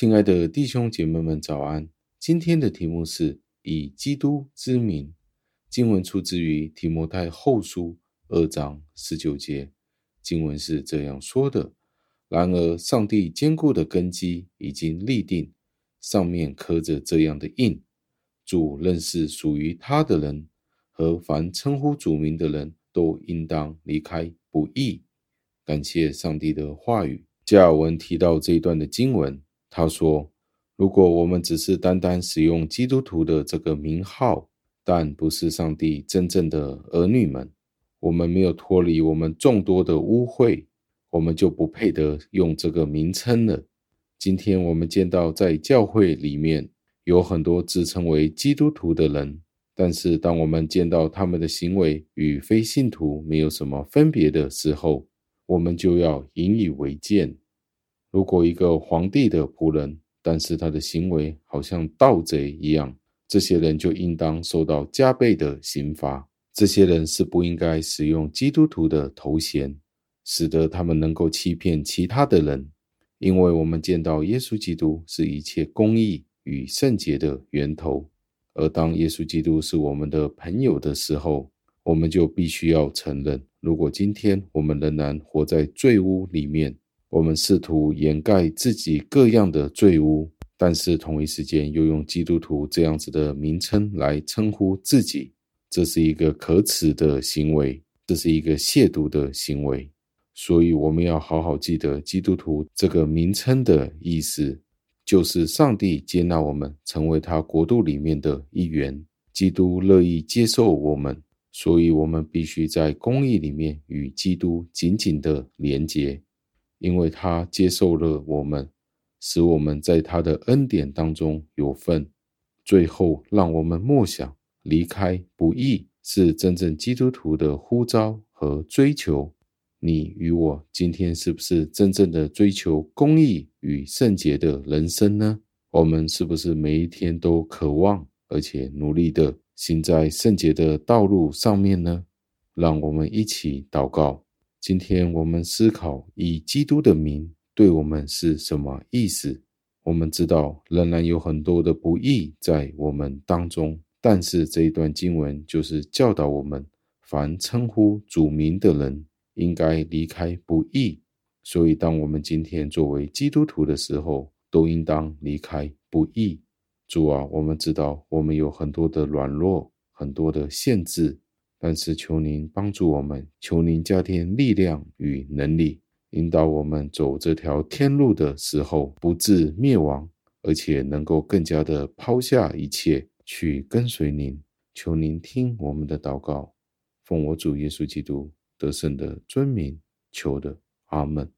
亲爱的弟兄姐妹们，早安！今天的题目是以基督之名。经文出自于提摩太后书二章十九节。经文是这样说的：然而，上帝坚固的根基已经立定，上面刻着这样的印。主认识属于他的人，和凡称呼主名的人都应当离开不义。感谢上帝的话语。加尔文提到这一段的经文。他说：“如果我们只是单单使用基督徒的这个名号，但不是上帝真正的儿女们，我们没有脱离我们众多的污秽，我们就不配得用这个名称了。今天我们见到在教会里面有很多自称为基督徒的人，但是当我们见到他们的行为与非信徒没有什么分别的时候，我们就要引以为戒。”如果一个皇帝的仆人，但是他的行为好像盗贼一样，这些人就应当受到加倍的刑罚。这些人是不应该使用基督徒的头衔，使得他们能够欺骗其他的人。因为我们见到耶稣基督是一切公义与圣洁的源头，而当耶稣基督是我们的朋友的时候，我们就必须要承认，如果今天我们仍然活在罪污里面。我们试图掩盖自己各样的罪污，但是同一时间又用基督徒这样子的名称来称呼自己，这是一个可耻的行为，这是一个亵渎的行为。所以我们要好好记得，基督徒这个名称的意思，就是上帝接纳我们成为他国度里面的一员。基督乐意接受我们，所以我们必须在公义里面与基督紧紧的连结。因为他接受了我们，使我们在他的恩典当中有份。最后，让我们默想：离开不易是真正基督徒的呼召和追求。你与我今天是不是真正的追求公义与圣洁的人生呢？我们是不是每一天都渴望而且努力的行在圣洁的道路上面呢？让我们一起祷告。今天我们思考以基督的名对我们是什么意思？我们知道仍然有很多的不义在我们当中，但是这一段经文就是教导我们，凡称呼主名的人应该离开不义。所以，当我们今天作为基督徒的时候，都应当离开不义。主啊，我们知道我们有很多的软弱，很多的限制。但是求您帮助我们，求您加添力量与能力，引导我们走这条天路的时候，不致灭亡，而且能够更加的抛下一切去跟随您。求您听我们的祷告，奉我主耶稣基督得胜的尊名求的，阿门。